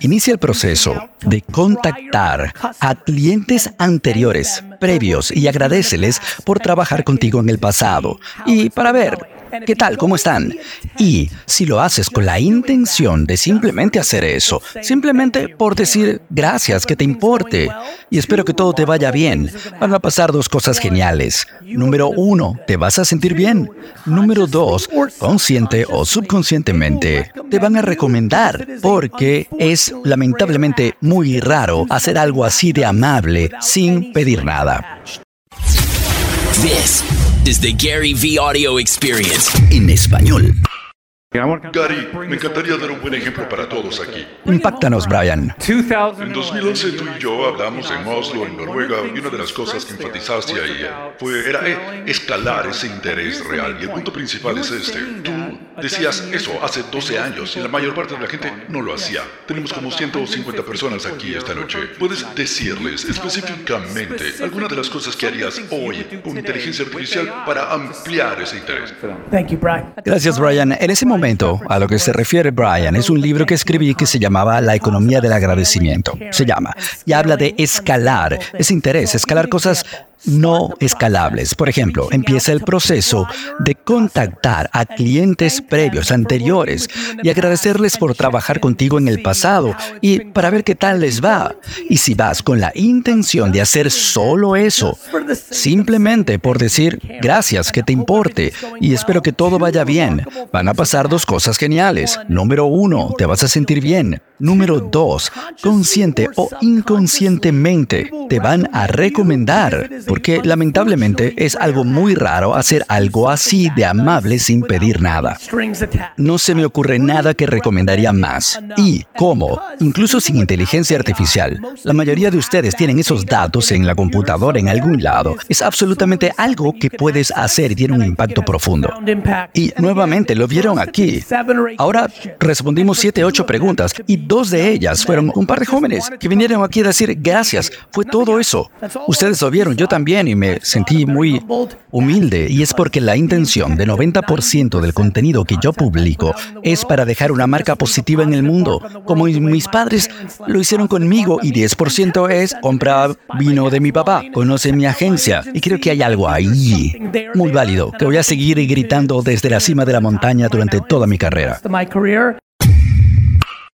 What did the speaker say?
Inicia el proceso de contactar a clientes anteriores, previos, y agradeceles por trabajar contigo en el pasado. Y para ver ¿Qué tal? ¿Cómo están? Y si lo haces con la intención de simplemente hacer eso, simplemente por decir gracias, que te importe, y espero que todo te vaya bien, van a pasar dos cosas geniales. Número uno, te vas a sentir bien. Número dos, consciente o subconscientemente, te van a recomendar, porque es lamentablemente muy raro hacer algo así de amable sin pedir nada. Is the Gary V Audio Experience. En español. Gary, me encantaría dar un buen ejemplo para todos aquí. Impactanos, Brian. En 2011 tú y yo hablamos en Oslo, en Noruega, y una de las cosas que enfatizaste ahí fue, era eh, escalar ese interés real. Y el punto principal es este. Tú decías eso hace 12 años y la mayor parte de la gente no lo hacía. Tenemos como 150 personas aquí esta noche. ¿Puedes decirles específicamente algunas de las cosas que harías hoy con inteligencia artificial para ampliar ese interés? Gracias, Brian. En ese momento, a lo que se refiere Brian es un libro que escribí que se llamaba La economía del agradecimiento. Se llama. Y habla de escalar ese interés, escalar cosas no escalables. Por ejemplo, empieza el proceso de contactar a clientes previos, anteriores, y agradecerles por trabajar contigo en el pasado y para ver qué tal les va. Y si vas con la intención de hacer solo eso, simplemente por decir gracias, que te importe, y espero que todo vaya bien, van a pasar dos cosas geniales. Número uno, te vas a sentir bien. Número dos, consciente o inconscientemente, te van a recomendar porque lamentablemente es algo muy raro hacer algo así de amable sin pedir nada. No se me ocurre nada que recomendaría más. ¿Y cómo? Incluso sin inteligencia artificial. La mayoría de ustedes tienen esos datos en la computadora en algún lado. Es absolutamente algo que puedes hacer y tiene un impacto profundo. Y nuevamente lo vieron aquí. Ahora respondimos siete, ocho preguntas y dos de ellas fueron un par de jóvenes que vinieron aquí a decir gracias. Fue todo eso. Ustedes lo vieron, yo también y me sentí muy humilde y es porque la intención de 90% del contenido que yo publico es para dejar una marca positiva en el mundo, como mis padres lo hicieron conmigo y 10% es comprar vino de mi papá, conoce mi agencia y creo que hay algo ahí muy válido que voy a seguir gritando desde la cima de la montaña durante toda mi carrera.